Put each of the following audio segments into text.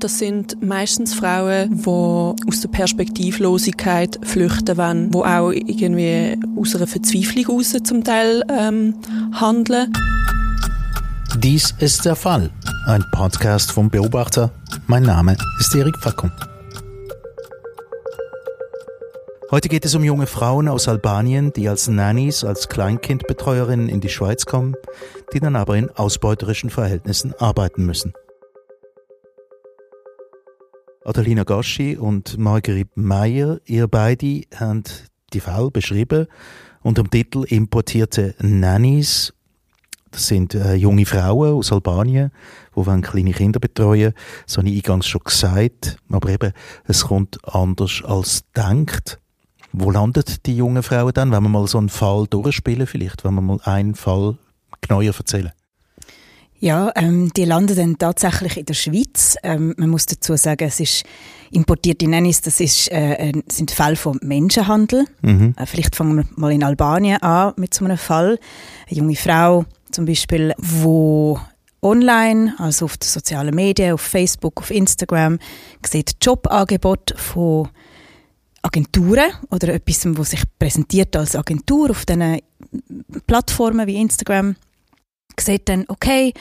Das sind meistens Frauen, die aus der Perspektivlosigkeit flüchten wollen, die auch irgendwie aus einer Verzweiflung heraus zum Teil ähm, handeln. Dies ist der Fall. Ein Podcast vom Beobachter. Mein Name ist Erik Fackung. Heute geht es um junge Frauen aus Albanien, die als Nannies, als Kleinkindbetreuerinnen in die Schweiz kommen, die dann aber in ausbeuterischen Verhältnissen arbeiten müssen. Adelina Gaschi und Marguerite Meyer, ihr beide haben die Fälle beschrieben unter dem Titel Importierte Nannies. Das sind äh, junge Frauen aus Albanien, die wollen kleine Kinder betreuen. Das habe ich eingangs schon gesagt. Aber eben, es kommt anders als denkt. Wo landet die jungen Frauen dann, wenn wir mal so einen Fall durchspielen vielleicht, wenn wir mal einen Fall genauer erzählen? Ja, ähm, die landen dann tatsächlich in der Schweiz. Ähm, man muss dazu sagen, es ist importierte Nennis, das ist, äh, sind Fälle von Menschenhandel. Mhm. Äh, vielleicht fangen wir mal in Albanien an mit so einem Fall. Eine junge Frau zum Beispiel, wo online, also auf den sozialen Medien, auf Facebook, auf Instagram, sieht Jobangebot von Agenturen oder etwas, was sich präsentiert als Agentur auf diesen Plattformen wie Instagram sieht dann, okay,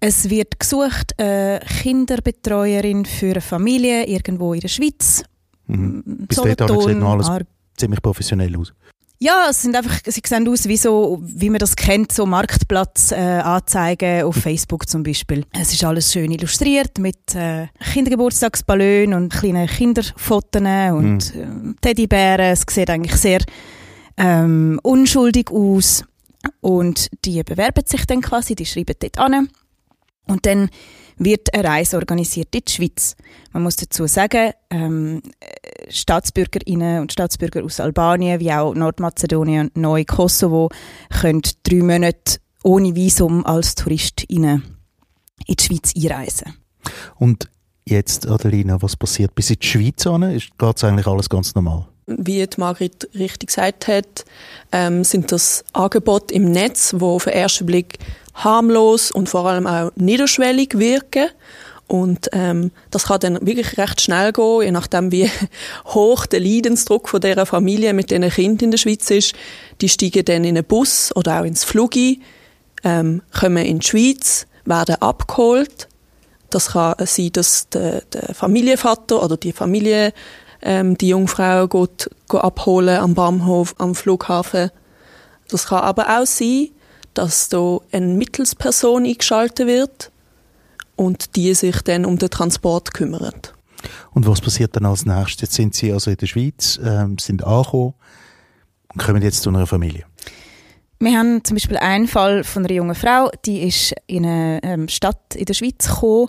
es wird gesucht, eine Kinderbetreuerin für eine Familie irgendwo in der Schweiz. Mhm. Bis dahin sieht noch alles Ar ziemlich professionell aus. Ja, es sind einfach, sie sehen aus wie so, wie man das kennt, so Marktplatz-Anzeigen äh, auf Facebook zum Beispiel. Es ist alles schön illustriert mit äh, Kindergeburtstagsballon und kleinen Kinderfotos und mhm. äh, Teddybären. Es sieht eigentlich sehr ähm, unschuldig aus. Und die bewerben sich dann quasi, die schreiben dort an. Und dann wird eine Reise organisiert in die Schweiz. Man muss dazu sagen, ähm, Staatsbürgerinnen und Staatsbürger aus Albanien wie auch Nordmazedonien und Neu-Kosovo können drei Monate ohne Visum als Touristinnen in die Schweiz einreisen. Und jetzt, Adelina, was passiert bis in die Schweiz? Geht es eigentlich alles ganz normal? Wie die Margrit richtig gesagt hat, ähm, sind das Angebote im Netz, wo auf den ersten Blick harmlos und vor allem auch niederschwellig wirken. Und ähm, das kann dann wirklich recht schnell gehen, je nachdem wie hoch der Leidensdruck von dieser Familie mit diesen Kindern in der Schweiz ist. Die steigen dann in einen Bus oder auch ins Flugi, ähm, kommen in die Schweiz, werden abgeholt. Das kann sein, dass der, der Familienvater oder die Familie ähm, die Jungfrau geht, geht abholen am Bahnhof, am Flughafen. Das kann aber auch sein, dass da eine Mittelsperson eingeschaltet wird und die sich dann um den Transport kümmert. Und was passiert dann als nächstes? Jetzt sind Sie also in der Schweiz, ähm, sind angekommen und kommen jetzt zu einer Familie. Wir haben zum Beispiel einen Fall von einer jungen Frau, die ist in eine ähm, Stadt in der Schweiz gekommen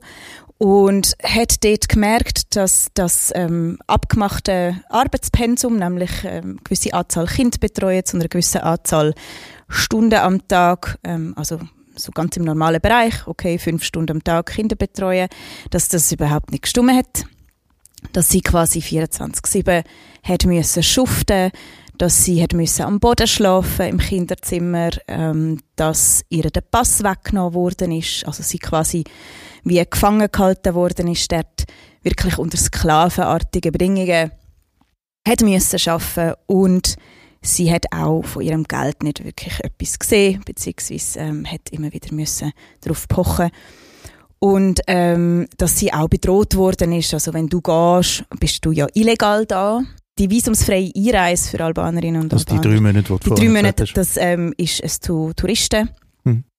und hat dort gemerkt, dass das ähm, abgemachte Arbeitspensum, nämlich ähm, eine gewisse Anzahl Kinder betreuen zu einer gewissen Anzahl Stunden am Tag, ähm, also so ganz im normalen Bereich, okay, fünf Stunden am Tag Kinder betreuen, dass das überhaupt nicht gestummen hat, dass sie quasi 24/7 hat müssen schuften, dass sie hat müssen am Boden schlafen im Kinderzimmer, ähm, dass ihr der Pass weggenommen worden ist, also sie quasi wie gefangen gehalten worden ist, dort wirklich unter sklavenartigen Bedingungen hat müssen arbeiten und sie hat auch von ihrem Geld nicht wirklich etwas gesehen, beziehungsweise ähm, hat immer wieder müssen darauf pochen und ähm, dass sie auch bedroht worden ist. Also wenn du gehst, bist du ja illegal da. Die visumsfreie Einreise für Albanerinnen und also Albaner. die drei Monate, die, die drei Monate, das ähm, ist es zu Touristen.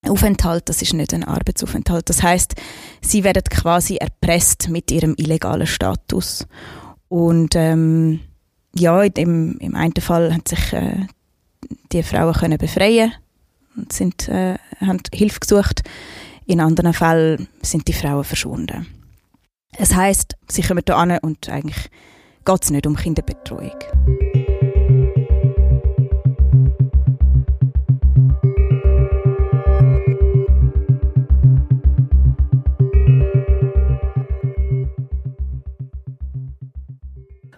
Aufenthalt, das ist nicht ein Arbeitsaufenthalt. Das heißt, sie werden quasi erpresst mit ihrem illegalen Status. Und ähm, ja, im, im einen Fall haben sich äh, die Frauen können befreien und sind, äh, haben Hilfe gesucht. In anderen Fällen sind die Frauen verschwunden. Es heißt, sie kommen hier an und eigentlich geht es nicht um Kinderbetreuung.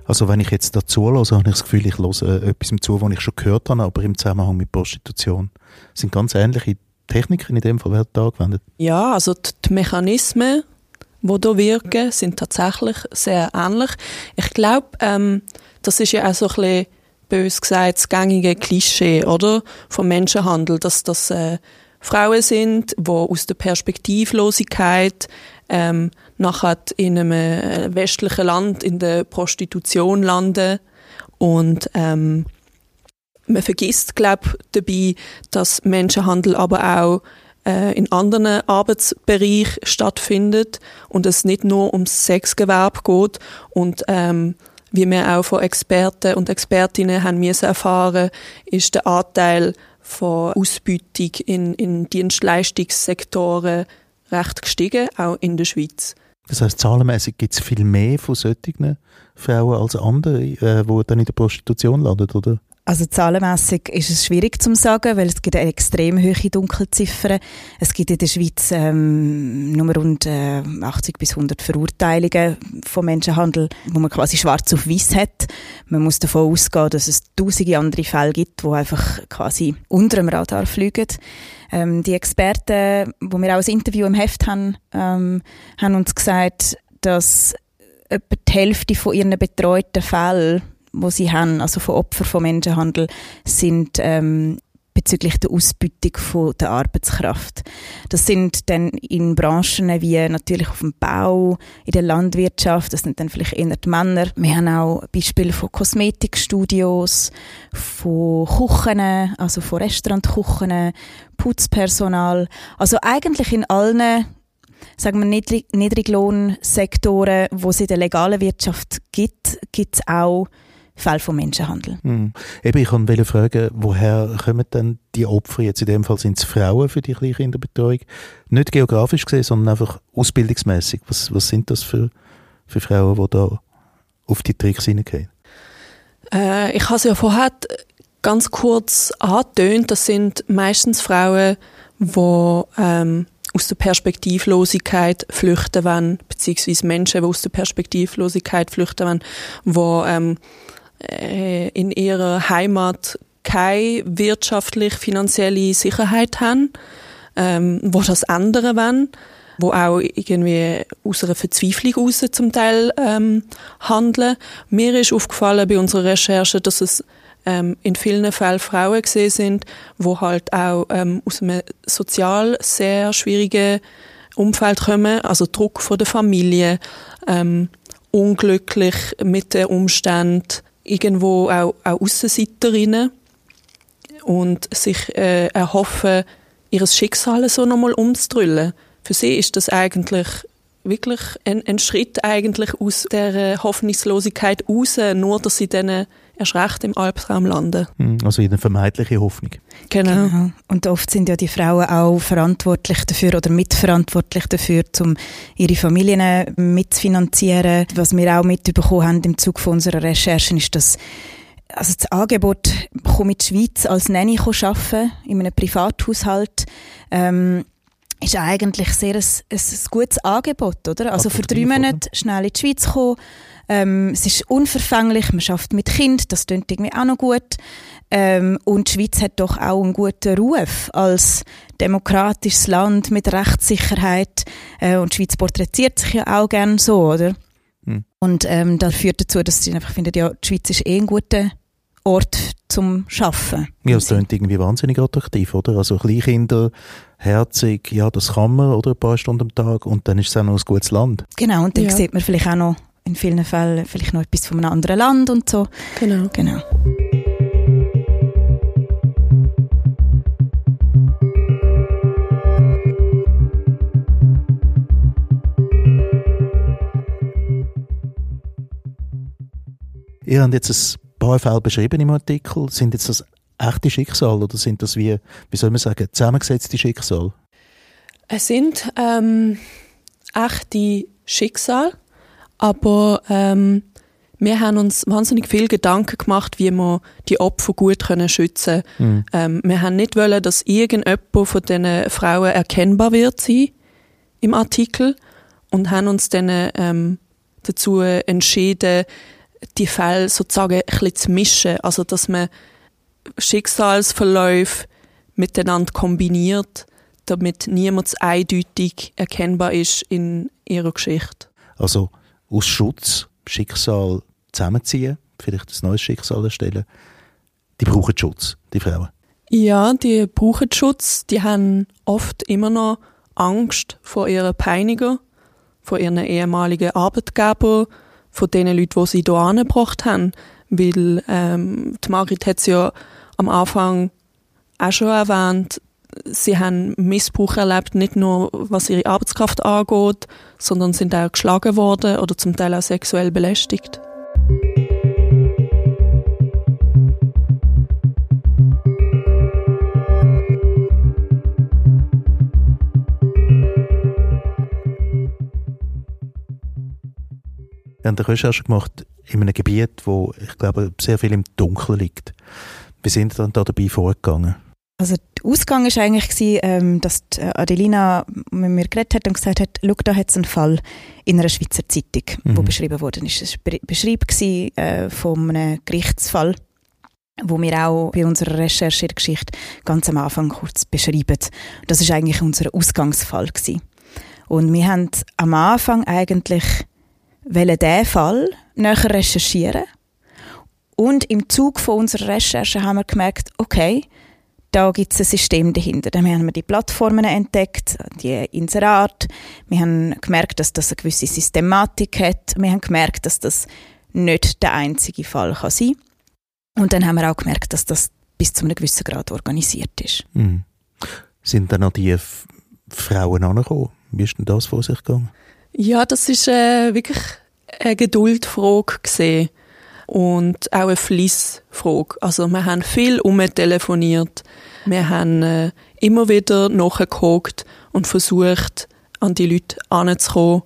Also wenn ich jetzt dazu höre, habe ich das Gefühl, ich höre äh, etwas zu, was ich schon gehört habe, aber im Zusammenhang mit Prostitution. Das sind ganz ähnliche Techniken in dem Fall werden angewendet. Ja, also die, die Mechanismen wo da wirken, sind tatsächlich sehr ähnlich. Ich glaube, ähm, das ist ja auch so ein bisschen, bös gesagt, das gängige Klischee, oder? Vom Menschenhandel, dass das äh, Frauen sind, die aus der Perspektivlosigkeit ähm, nachher in einem äh, westlichen Land in der Prostitution landen. Und ähm, man vergisst, glaube dabei, dass Menschenhandel aber auch äh, in anderen Arbeitsbereichen stattfindet und es nicht nur ums Sexgewerbe geht. Und ähm, wie wir auch von Experten und Expertinnen haben müssen erfahren, ist der Anteil von Ausbeutung in, in Dienstleistungssektoren recht gestiegen, auch in der Schweiz. Das heißt, zahlenmäßig gibt es viel mehr von solchen Frauen als andere, äh, die dann in der Prostitution landen, oder? Also zahlenmässig ist es schwierig zu sagen, weil es gibt eine extrem hohe Dunkelziffer. Es gibt in der Schweiz ähm, nur rund äh, 80 bis 100 Verurteilungen von Menschenhandel, wo man quasi schwarz auf weiß hat. Man muss davon ausgehen, dass es tausende andere Fälle gibt, wo einfach quasi unter dem Radar fliegen. Ähm, die Experten, wo wir auch ein Interview im Heft haben, ähm, haben uns gesagt, dass etwa die Hälfte von ihren betreuten Fällen wo sie haben, also von Opfern von Menschenhandel, sind ähm, bezüglich der Ausbeutung von der Arbeitskraft. Das sind dann in Branchen wie natürlich auf dem Bau, in der Landwirtschaft, das sind dann vielleicht eher die Männer. Wir haben auch Beispiele von Kosmetikstudios, von Küchen, also von Restaurantküchen, Putzpersonal. Also eigentlich in allen sagen wir, Niedrig Niedriglohnsektoren, wo es in der legalen Wirtschaft gibt, gibt es auch Fall von Menschenhandel. Mhm. Eben, ich wollte fragen, woher kommen denn die Opfer? Jetzt in dem Fall sind es Frauen für die Kleinkinderbetreuung. Nicht geografisch gesehen, sondern einfach ausbildungsmäßig. Was, was sind das für, für Frauen, die da auf die Tricks hineingehen? Äh, ich habe es ja vorher ganz kurz angetönt. Das sind meistens Frauen, die ähm, aus der Perspektivlosigkeit flüchten wollen, beziehungsweise Menschen, die aus der Perspektivlosigkeit flüchten wollen, die ähm, äh, in ihrer Heimat keine wirtschaftlich-finanzielle Sicherheit haben, ähm, wo das ändern wollen, wo auch irgendwie aus einer Verzweiflung raus zum Teil ähm, handeln. Mir ist aufgefallen bei unserer Recherche, dass es ähm, in vielen Fällen Frauen gesehen sind, wo halt auch ähm, aus einem sozial sehr schwierigen Umfeld kommen, also Druck von der Familie, ähm, unglücklich mit den Umständen, irgendwo auch, auch Aussenseiterinnen und sich äh, erhoffen, ihr Schicksal so nochmal umzudrüllen. Für sie ist das eigentlich wirklich ein, ein Schritt eigentlich aus der Hoffnungslosigkeit raus, nur dass sie dann erst recht im Albtraum landen. Hm, also in eine vermeintliche Hoffnung. Genau. genau. Und oft sind ja die Frauen auch verantwortlich dafür oder mitverantwortlich dafür, um ihre Familien mitzufinanzieren. Was wir auch mitbekommen haben im Zug von unserer Recherchen ist, dass also das Angebot, komme in die Schweiz als Nanny arbeiten, in einem Privathaushalt, ähm, ist eigentlich sehr ein, ein, gutes Angebot, oder? Also für drei Monate schnell in die Schweiz kommen, ähm, es ist unverfänglich, man schafft mit Kind, das klingt irgendwie auch noch gut. Ähm, und die Schweiz hat doch auch einen guten Ruf als demokratisches Land mit Rechtssicherheit. Äh, und die Schweiz porträtiert sich ja auch gerne so, oder? Hm. Und ähm, das führt dazu, dass sie einfach finden, ja, die Schweiz ist eh ein guter Ort zum Schaffen. Ja, es klingt irgendwie wahnsinnig attraktiv, oder? Also Kleinkinder, herzig, ja, das kann man, oder? Ein paar Stunden am Tag und dann ist es auch noch ein gutes Land. Genau, und dann ja. sieht man vielleicht auch noch in vielen Fällen vielleicht noch etwas von einem anderen Land und so. Genau. genau. Ihr habt jetzt ein paar Fälle beschrieben im Artikel. Sind jetzt das echte Schicksal oder sind das wie, wie soll man sagen, zusammengesetzte Schicksal? Es sind ähm, echte Schicksal aber ähm, wir haben uns wahnsinnig viel Gedanken gemacht, wie wir die Opfer gut können schützen können. Mhm. Ähm, wir haben nicht wollen, dass irgendjemand von diesen Frauen erkennbar wird sein im Artikel und haben uns dann ähm, dazu entschieden, die Fälle sozusagen ein bisschen zu mischen. Also, dass man Schicksalsverläufe miteinander kombiniert, damit niemand eindeutig erkennbar ist in ihrer Geschichte. Also aus Schutz Schicksal zusammenziehen, vielleicht ein neues Schicksal erstellen, die brauchen Schutz, die Frauen. Ja, die brauchen Schutz. Die haben oft immer noch Angst vor ihren Peiniger, vor ihren ehemaligen Arbeitgeber, von den Leuten, die sie hier angebracht haben. Weil ähm, die Margrit hat es ja am Anfang auch schon erwähnt, sie haben Missbrauch erlebt, nicht nur was ihre Arbeitskraft angeht, sondern sind auch geschlagen worden oder zum Teil auch sexuell belästigt. Wir haben eine Recherche gemacht in einem Gebiet, wo ich glaube sehr viel im Dunkeln liegt. Wie sind dann da dabei vorgegangen? Also der Ausgang war eigentlich, gewesen, ähm, dass Adelina mit mir geredet hat und gesagt hat, schau, da hat es einen Fall in einer Schweizer Zeitung, mhm. wo beschrieben ist. Es war ein Beschreib äh, von einem Gerichtsfall, wo wir auch bei unserer Recherche in der Geschichte ganz am Anfang kurz beschreiben. Das war eigentlich unser Ausgangsfall gewesen. Und wir haben am Anfang eigentlich wollen diesen Fall näher recherchieren. Und im Zug von unserer Recherche haben wir gemerkt, okay, da gibt es ein System dahinter. Dann haben wir die Plattformen entdeckt, die Inserat. Wir haben gemerkt, dass das eine gewisse Systematik hat. Wir haben gemerkt, dass das nicht der einzige Fall kann sein Und dann haben wir auch gemerkt, dass das bis zu einem gewissen Grad organisiert ist. Mhm. Sind dann noch die F Frauen angekommen? Wie ist denn das vor sich gegangen? Ja, das ist äh, wirklich eine Geduldfrage gesehen und auch eine Fließfrage. Also wir haben viel umtelefoniert, wir haben äh, immer wieder nachgeguckt und versucht, an die Leute anzukommen.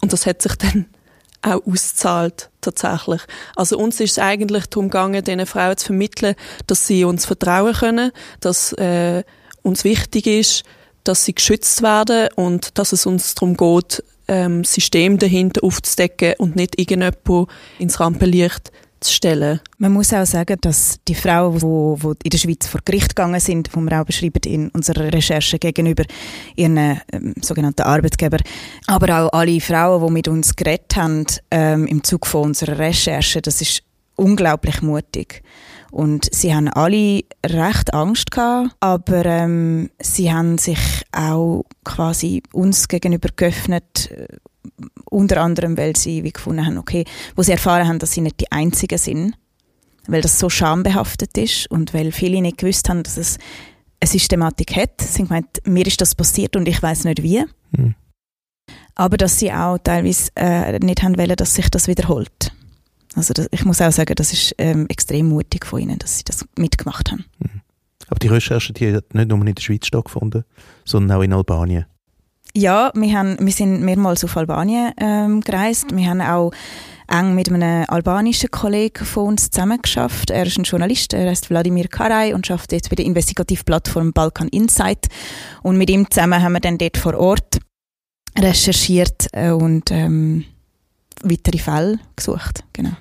Und das hat sich dann auch ausgezahlt, tatsächlich. Also uns ist es eigentlich darum gegangen, diesen Frauen zu vermitteln, dass sie uns vertrauen können, dass äh, uns wichtig ist, dass sie geschützt werden und dass es uns darum geht, ähm, System dahinter aufzudecken und nicht irgendjemand ins Rampenlicht zu stellen. Man muss auch sagen, dass die Frauen, die, die in der Schweiz vor Gericht gegangen sind, wir auch beschreiben in unserer Recherche gegenüber ihren ähm, sogenannten Arbeitgeber, aber auch alle Frauen, die mit uns geredet haben ähm, im Zug von unserer Recherche, das ist unglaublich mutig. Und sie haben alle recht Angst gehabt, aber ähm, sie haben sich auch quasi uns gegenüber geöffnet, äh, unter anderem, weil sie wie gefunden haben, okay, wo sie erfahren haben, dass sie nicht die Einzigen sind, weil das so schambehaftet ist und weil viele nicht gewusst haben, dass es eine Systematik hat. Sie haben gemeint, mir ist das passiert und ich weiß nicht wie. Mhm. Aber dass sie auch teilweise äh, nicht haben wollen, dass sich das wiederholt. Also das, ich muss auch sagen, das ist ähm, extrem mutig von ihnen, dass sie das mitgemacht haben. Mhm. Aber die Recherche die hat nicht nur in der Schweiz stattgefunden, sondern auch in Albanien. Ja, wir, haben, wir sind mehrmals auf Albanien ähm, gereist. Wir haben auch eng mit einem albanischen Kollegen von uns zusammengeschafft. Er ist ein Journalist, er heißt Wladimir Karaj und arbeitet jetzt bei der Investigativplattform Balkan Insight. Und mit ihm zusammen haben wir dann dort vor Ort recherchiert äh, und ähm, weitere Fälle gesucht. Genau.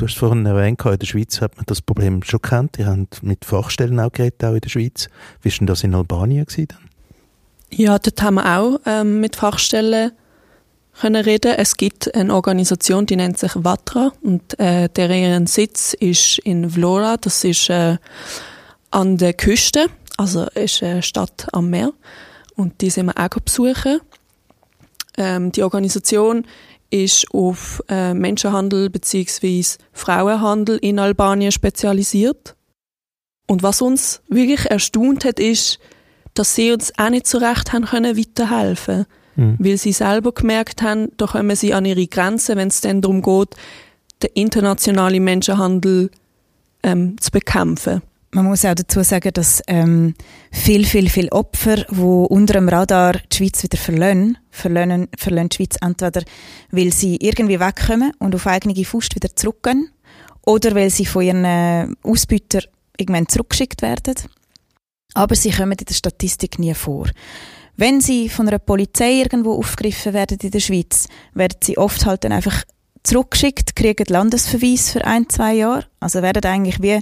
Du hast vorhin erwähnt, in der Schweiz hat man das Problem schon kennt. Die haben mit Fachstellen auch geredet, auch in der Schweiz. Wie war denn das in Albanien? Gewesen? Ja, dort haben wir auch ähm, mit Fachstellen können reden. Es gibt eine Organisation, die nennt sich Vatra und äh, deren Sitz ist in Vlora. Das ist äh, an der Küste, also ist eine Stadt am Meer und die sind wir auch besuchen. Ähm, die Organisation ist auf äh, Menschenhandel bzw. Frauenhandel in Albanien spezialisiert. Und was uns wirklich erstaunt hat, ist, dass sie uns auch nicht so recht haben können weiterhelfen mhm. Weil sie selber gemerkt haben, da kommen sie an ihre Grenzen, wenn es dann darum geht, den internationalen Menschenhandel ähm, zu bekämpfen. Man muss auch dazu sagen, dass ähm, viel, viel, viel Opfer, die unter dem Radar die Schweiz wieder verlassen, verlassen, verlassen die Schweiz entweder, weil sie irgendwie wegkommen und auf eigene Faust wieder zurückgehen oder weil sie von ihren äh, Ausbütern irgendwann zurückgeschickt werden. Aber sie kommen in der Statistik nie vor. Wenn sie von einer Polizei irgendwo aufgegriffen werden in der Schweiz, werden sie oft halt dann einfach zurückgeschickt, kriegen Landesverweis für ein, zwei Jahre. Also werden eigentlich wie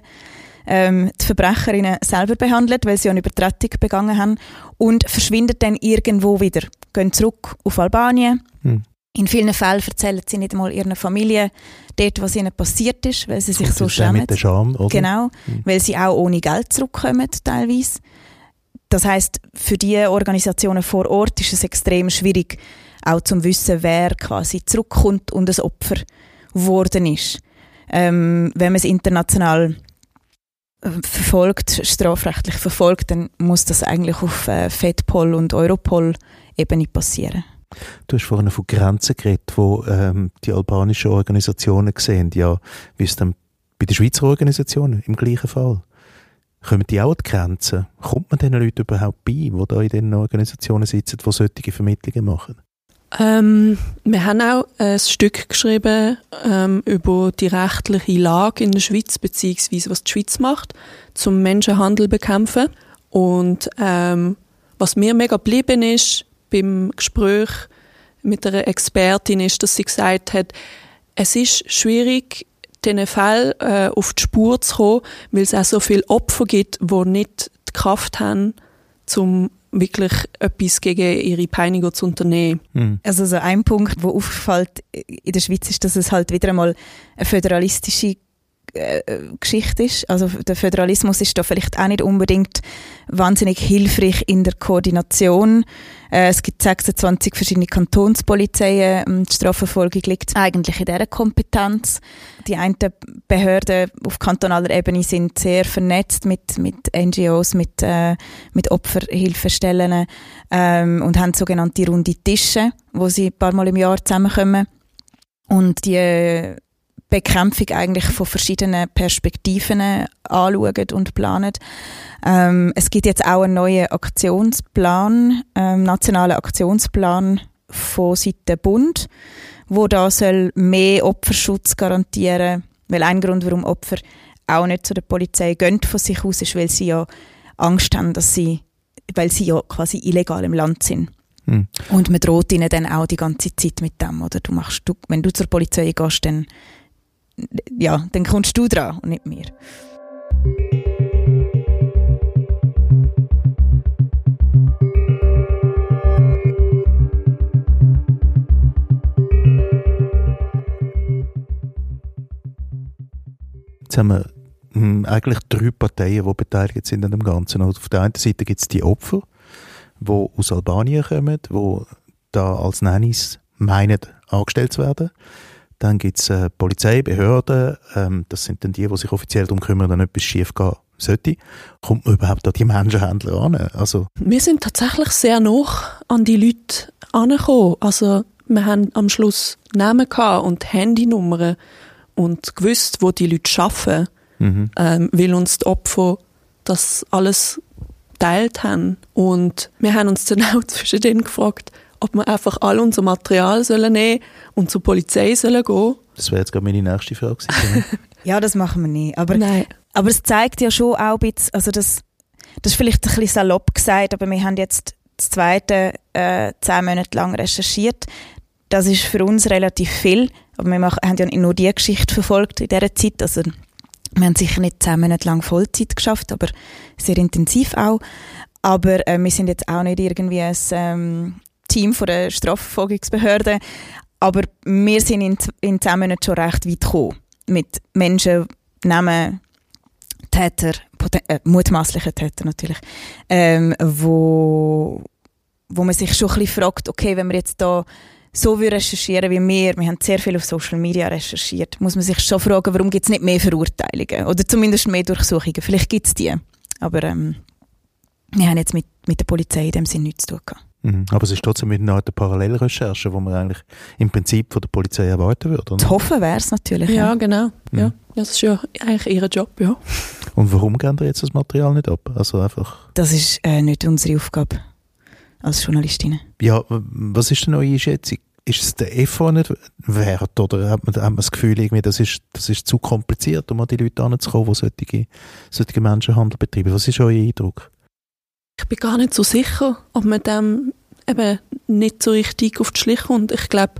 ähm, die Verbrecherinnen selber behandelt, weil sie eine Übertretung begangen haben und verschwinden dann irgendwo wieder, gehen zurück auf Albanien. Hm. In vielen Fällen erzählen sie nicht einmal ihren Familie dort, was ihnen passiert ist, weil sie sich so schämen. Mit der Scham, oder? Genau, hm. weil sie auch ohne Geld zurückkommen teilweise. Das heißt, für die Organisationen vor Ort ist es extrem schwierig, auch zu wissen, wer quasi zurückkommt und ein Opfer geworden ist. Ähm, wenn man es international verfolgt, strafrechtlich verfolgt, dann muss das eigentlich auf äh, FEDPOL und Europol-Ebene passieren. Du hast vorhin von Grenzen geredet, wo ähm, die albanischen Organisationen sehen. Ja, wie ist denn bei den Schweizer Organisationen im gleichen Fall? Kommen die auch an die Grenzen? Kommt man diesen Leuten überhaupt bei, die da in diesen Organisationen sitzen, die solche Vermittlungen machen? Ähm, wir haben auch ein Stück geschrieben ähm, über die rechtliche Lage in der Schweiz, beziehungsweise was die Schweiz macht, zum Menschenhandel bekämpfen. Und ähm, was mir mega geblieben ist beim Gespräch mit einer Expertin, ist, dass sie gesagt hat, es ist schwierig, diesen Fall äh, auf die Spur zu kommen, weil es auch so viele Opfer gibt, die nicht die Kraft haben, um wirklich etwas gegen ihre Peiniger zu unternehmen. Mhm. Also so ein Punkt, der auffällt in der Schweiz, ist, dass es halt wieder einmal eine föderalistische äh, Geschichte ist. Also der Föderalismus ist da vielleicht auch nicht unbedingt wahnsinnig hilfreich in der Koordination. Äh, es gibt 26 verschiedene Kantonspolizeien. Ähm, die Strafverfolgung liegt eigentlich in dieser Kompetenz. Die einen Behörden auf kantonaler Ebene sind sehr vernetzt mit, mit NGOs, mit, äh, mit Opferhilfestellen ähm, und haben sogenannte runde Tische, wo sie ein paar Mal im Jahr zusammenkommen. Und die Bekämpfung eigentlich von verschiedenen Perspektiven anschauen und planen. Ähm, es gibt jetzt auch einen neuen Aktionsplan, ähm, nationalen Aktionsplan von Seiten Bund, wo da soll mehr Opferschutz garantieren, weil ein Grund, warum Opfer auch nicht zu der Polizei gehen von sich aus, ist, weil sie ja Angst haben, dass sie, weil sie ja quasi illegal im Land sind. Hm. Und man droht ihnen dann auch die ganze Zeit mit dem, oder? Du machst, du, wenn du zur Polizei gehst, dann ja, dann kommst du dran und nicht mir. Jetzt haben wir hm, eigentlich drei Parteien, die beteiligt sind an dem Ganzen. Also auf der einen Seite gibt es die Opfer, die aus Albanien kommen, die da als Nannies meinen, angestellt zu werden. Dann gibt es äh, Polizei, Behörden, ähm, das sind dann die, die sich offiziell darum kümmern, wenn etwas schief gehen sollte. Kommt man überhaupt an die Menschenhändler an? Also wir sind tatsächlich sehr noch an die Leute angekommen. Also wir haben am Schluss Namen und Handynummern und gewusst, wo die Leute arbeiten, mhm. ähm, weil uns die Opfer das alles teilt haben. Und wir haben uns dann auch zwischen denen gefragt, ob wir einfach all unser Material sollen nehmen und zur Polizei sollen gehen. Das wäre jetzt gerade meine nächste Frage. ja, das machen wir nicht. Aber, Nein. aber es zeigt ja schon auch ein bisschen, also das, das ist vielleicht ein bisschen salopp gesagt, aber wir haben jetzt das zweite äh, zehn Monate lang recherchiert. Das ist für uns relativ viel, aber wir machen, haben ja nicht nur die Geschichte verfolgt in dieser Zeit. Also wir haben sicher nicht zehn Monate lang Vollzeit geschafft, aber sehr intensiv auch. Aber äh, wir sind jetzt auch nicht irgendwie ein, ähm, Team von der Strafverfolgungsbehörde. Aber wir sind in, in zehn Monaten schon recht weit gekommen. Mit Menschen, Namen, Täter, äh, mutmaßliche Täter natürlich, ähm, wo, wo man sich schon ein bisschen fragt, okay, wenn wir jetzt da so recherchieren wie wir, wir haben sehr viel auf Social Media recherchiert, muss man sich schon fragen, warum gibt es nicht mehr Verurteilungen oder zumindest mehr Durchsuchungen. Vielleicht gibt es die, aber ähm, wir haben jetzt mit, mit der Polizei in dem Sinne nichts zu tun gehabt. Mhm. Aber es ist trotzdem eine Art Parallelrecherche, die man eigentlich im Prinzip von der Polizei erwarten würde. Zu hoffen wäre es natürlich. Ja, ja. genau. Mhm. Ja. Das ist ja eigentlich ihr Job, ja. Und warum geben ihr jetzt das Material nicht ab? Also einfach... Das ist äh, nicht unsere Aufgabe als Journalistin. Ja, was ist denn eure Einschätzung? Ist es der Effort nicht wert oder hat man, hat man das Gefühl, irgendwie, das, ist, das ist zu kompliziert, um an die Leute heranzukommen, die solche, solche Menschenhandel betreiben? Was ist euer Eindruck? Ich bin gar nicht so sicher, ob man dem eben nicht so richtig auf die Schliche kommt. Ich glaube,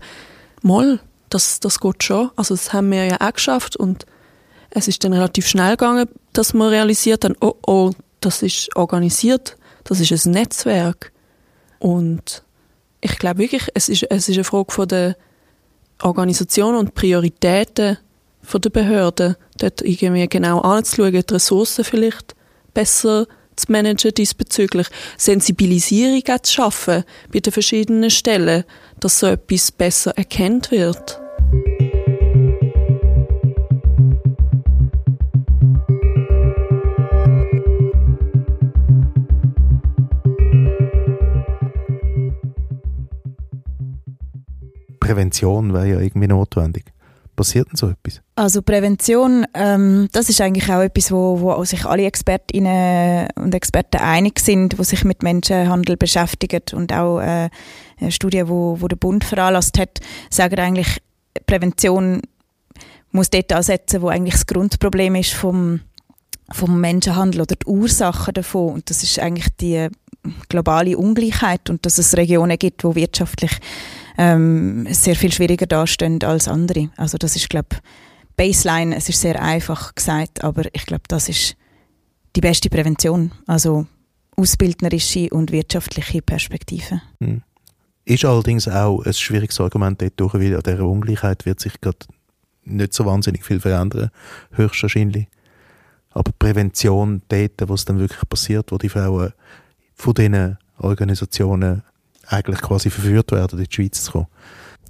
mal, das, das geht schon. Also das haben wir ja auch geschafft und es ist dann relativ schnell gegangen dass man realisiert dann, oh, oh, das ist organisiert, das ist ein Netzwerk. Und ich glaube wirklich, es ist, es ist eine Frage von der Organisation und Prioritäten von der Behörden, dort irgendwie genau anzuschauen, die Ressourcen vielleicht besser zu managen diesbezüglich, Sensibilisierung auch zu schaffen bei den verschiedenen Stellen, dass so etwas besser erkannt wird. Prävention wäre ja irgendwie notwendig. Passiert denn so etwas? Also Prävention, ähm, das ist eigentlich auch etwas, wo, wo sich alle Expertinnen und Experten einig sind, wo sich mit Menschenhandel beschäftigen und auch äh, eine Studie, wo, wo der Bund veranlasst hat, sagen eigentlich, Prävention muss dort ansetzen, wo eigentlich das Grundproblem ist vom, vom Menschenhandel oder die Ursachen davon. Und das ist eigentlich die globale Ungleichheit und dass es Regionen gibt, wo wirtschaftlich ähm, sehr viel schwieriger dastehen als andere. Also das ist, glaube Baseline, es ist sehr einfach gesagt, aber ich glaube, das ist die beste Prävention. Also ausbildnerische und wirtschaftliche Perspektive. Hm. Ist allerdings auch ein schwieriges Argument dort weil an dieser Ungleichheit wird sich gerade nicht so wahnsinnig viel verändern, höchstwahrscheinlich. Aber Prävention dort, wo es dann wirklich passiert, wo die Frauen von diesen Organisationen eigentlich quasi verführt werden, in die Schweiz zu kommen.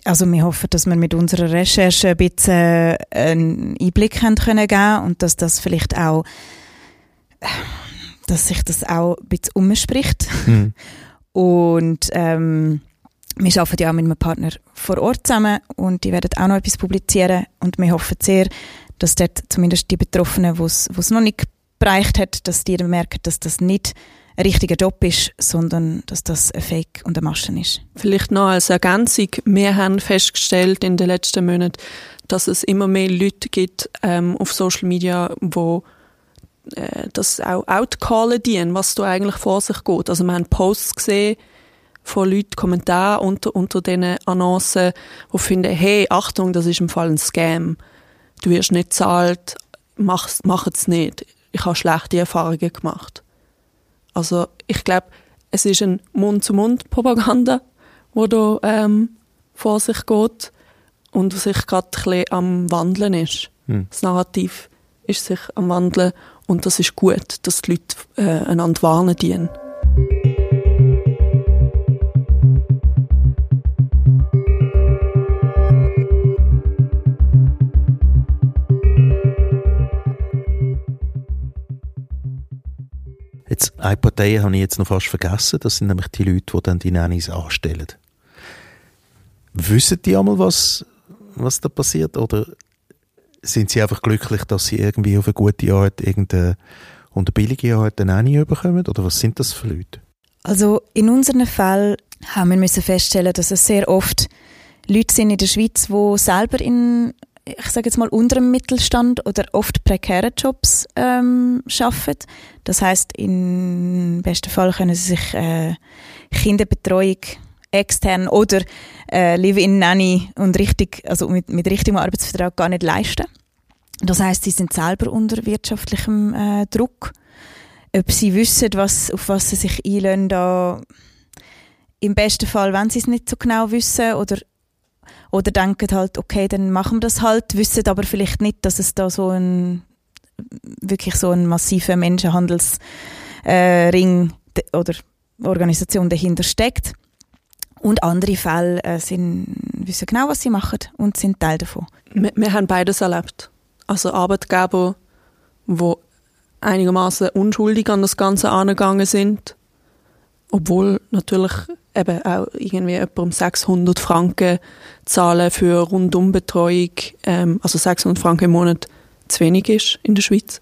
Also wir hoffen, dass wir mit unserer Recherche ein bisschen äh, einen Einblick haben können geben und dass das vielleicht auch, dass sich das auch ein bisschen umspricht. Mhm. Und ähm, wir arbeiten ja auch mit einem Partner vor Ort zusammen und die werden auch noch etwas publizieren und wir hoffen sehr, dass dort zumindest die Betroffenen, wo es noch nicht bereicht hat, dass die merken, dass das nicht ein richtiger Job ist, sondern dass das ein Fake und eine Maschen ist. Vielleicht noch als Ergänzung. Wir haben festgestellt in den letzten Monaten, dass es immer mehr Leute gibt ähm, auf Social Media, wo äh, das auch outcallen dienen, was da eigentlich vor sich geht. Also wir haben Posts gesehen von Leuten, Kommentare unter, unter diesen Annoncen, die finden, hey, Achtung, das ist im Fall ein Scam. Du wirst nicht zahlt, mach, mach es nicht. Ich habe schlechte Erfahrungen gemacht. Also ich glaube, es ist ein Mund-zu-Mund-Propaganda, wo da ähm, vor sich geht und sich gerade ein am Wandeln ist. Hm. Das Narrativ ist sich am Wandeln und das ist gut, dass die Leute äh, einander warnen dienen. Eine Partei habe ich jetzt noch fast vergessen, das sind nämlich die Leute, die dann die Nannies anstellen. Wissen die einmal, was, was da passiert? Oder sind sie einfach glücklich, dass sie irgendwie auf eine gute Art irgendeine und eine billige Art eine Nanny bekommen? Oder was sind das für Leute? Also in unserem Fall haben wir müssen feststellen, dass es sehr oft Leute sind in der Schweiz, die selber in ich sage jetzt mal, unter dem Mittelstand oder oft prekäre Jobs ähm, arbeiten. Das heißt, im besten Fall können sie sich äh, Kinderbetreuung extern oder äh, Live-in Nanny und richtig, also mit, mit richtigem Arbeitsvertrag gar nicht leisten. Das heißt, sie sind selber unter wirtschaftlichem äh, Druck. Ob sie wissen, was, auf was sie sich einlösen, da im besten Fall, wenn sie es nicht so genau wissen oder oder denken halt, okay, dann machen wir das halt, wissen aber vielleicht nicht, dass es da so ein wirklich so ein massiver Menschenhandelsring äh, oder Organisation dahinter steckt. Und andere Fälle äh, sind, wissen genau, was sie machen und sind Teil davon. Wir, wir haben beides erlebt. Also Arbeitgeber, die einigermaßen unschuldig an das Ganze angegangen sind, obwohl natürlich eben auch irgendwie etwa um 600 Franken zahlen für Rundumbetreuung, ähm, also 600 Franken im Monat zu wenig ist in der Schweiz.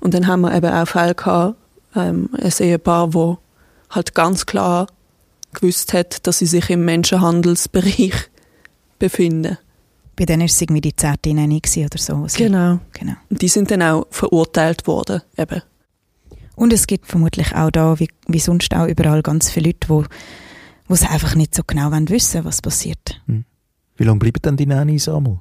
Und dann haben wir eben auch Fälle gehabt, ähm, ein Ehepaar, wo halt ganz klar gewusst hat, dass sie sich im Menschenhandelsbereich befinden. Bei denen war es irgendwie die zehnte Nennung oder so. Genau. genau. Und die sind dann auch verurteilt worden, eben. Und es gibt vermutlich auch da, wie, wie sonst auch überall, ganz viele Leute, die wo sie einfach nicht so genau wissen was passiert. Hm. Wie lange bleiben dann die Nannies einmal?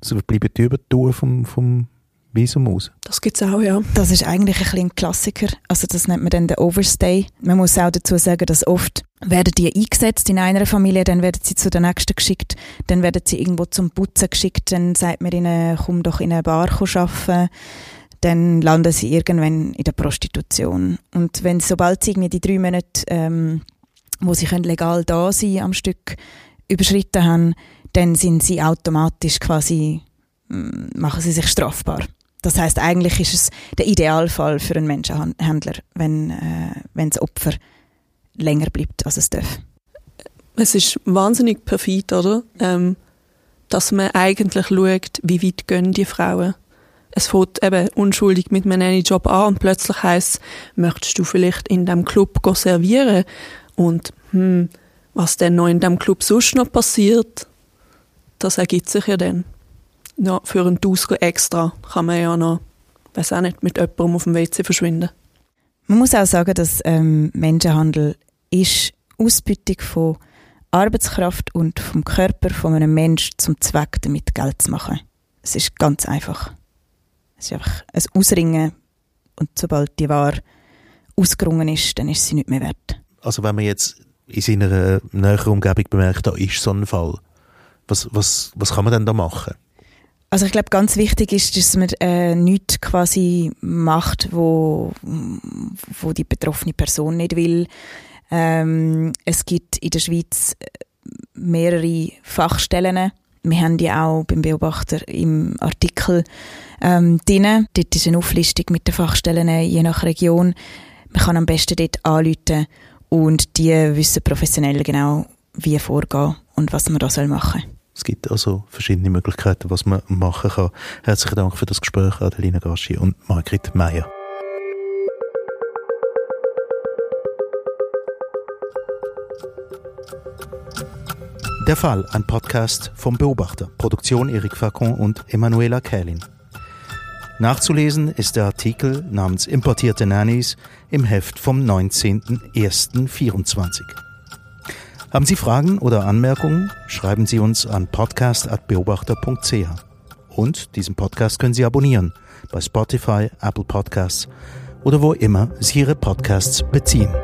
Also bleiben die über die Tour vom, vom wie so Maus. Das gibt es auch, ja. Das ist eigentlich ein, bisschen ein Klassiker. Also das nennt man dann den Overstay. Man muss auch dazu sagen, dass oft werden die eingesetzt in einer Familie, dann werden sie zu der nächsten geschickt, dann werden sie irgendwo zum Putzen geschickt, dann sagt man ihnen, komm doch in eine Bar arbeiten dann landen sie irgendwann in der Prostitution. Und wenn sobald sie irgendwie die drei Monate, ähm, wo sie können legal da sein am Stück, überschritten haben, dann sind sie automatisch quasi, mm, machen sie sich strafbar. Das heißt, eigentlich ist es der Idealfall für einen Menschenhändler, wenn, äh, wenn das Opfer länger bleibt, als es darf. Es ist wahnsinnig perfid, oder? Ähm, dass man eigentlich schaut, wie weit gehen die Frauen. Es fängt eben unschuldig mit einem Nanny-Job an und plötzlich heisst möchtest du vielleicht in dem Club servieren? Und hm, was denn noch in dem Club sonst noch passiert, das ergibt sich ja dann ja, für einen Tausker extra kann man ja noch, weiß auch nicht, mit jemandem auf dem WC verschwinden. Man muss auch sagen, dass ähm, Menschenhandel ist Ausbeutung von Arbeitskraft und vom Körper von einem Menschen zum Zweck, damit Geld zu machen. Es ist ganz einfach. Es ist einfach ein Ausringen und sobald die Ware ausgerungen ist, dann ist sie nicht mehr wert. Also wenn man jetzt in seiner näheren Umgebung bemerkt, da ist so ein Fall, was, was, was kann man denn da machen? Also ich glaube, ganz wichtig ist, dass man äh, nichts quasi macht, wo, wo die betroffene Person nicht will. Ähm, es gibt in der Schweiz äh, mehrere Fachstellen. Wir haben die auch beim Beobachter im Artikel ähm, drin. Dort ist eine Auflistung mit den Fachstellen je nach Region. Man kann am besten dort anrufen und die wissen professionell genau, wie vorgehen und was man da machen soll. Es gibt also verschiedene Möglichkeiten, was man machen kann. Herzlichen Dank für das Gespräch, Adelina Gaschi und Margrit Meyer. Der Fall, ein Podcast vom Beobachter. Produktion Erik Facon und Emanuela Kählin. Nachzulesen ist der Artikel namens Importierte Nannies im Heft vom 19.01.24. Haben Sie Fragen oder Anmerkungen? Schreiben Sie uns an podcast.beobachter.ch. Und diesen Podcast können Sie abonnieren bei Spotify, Apple Podcasts oder wo immer Sie Ihre Podcasts beziehen.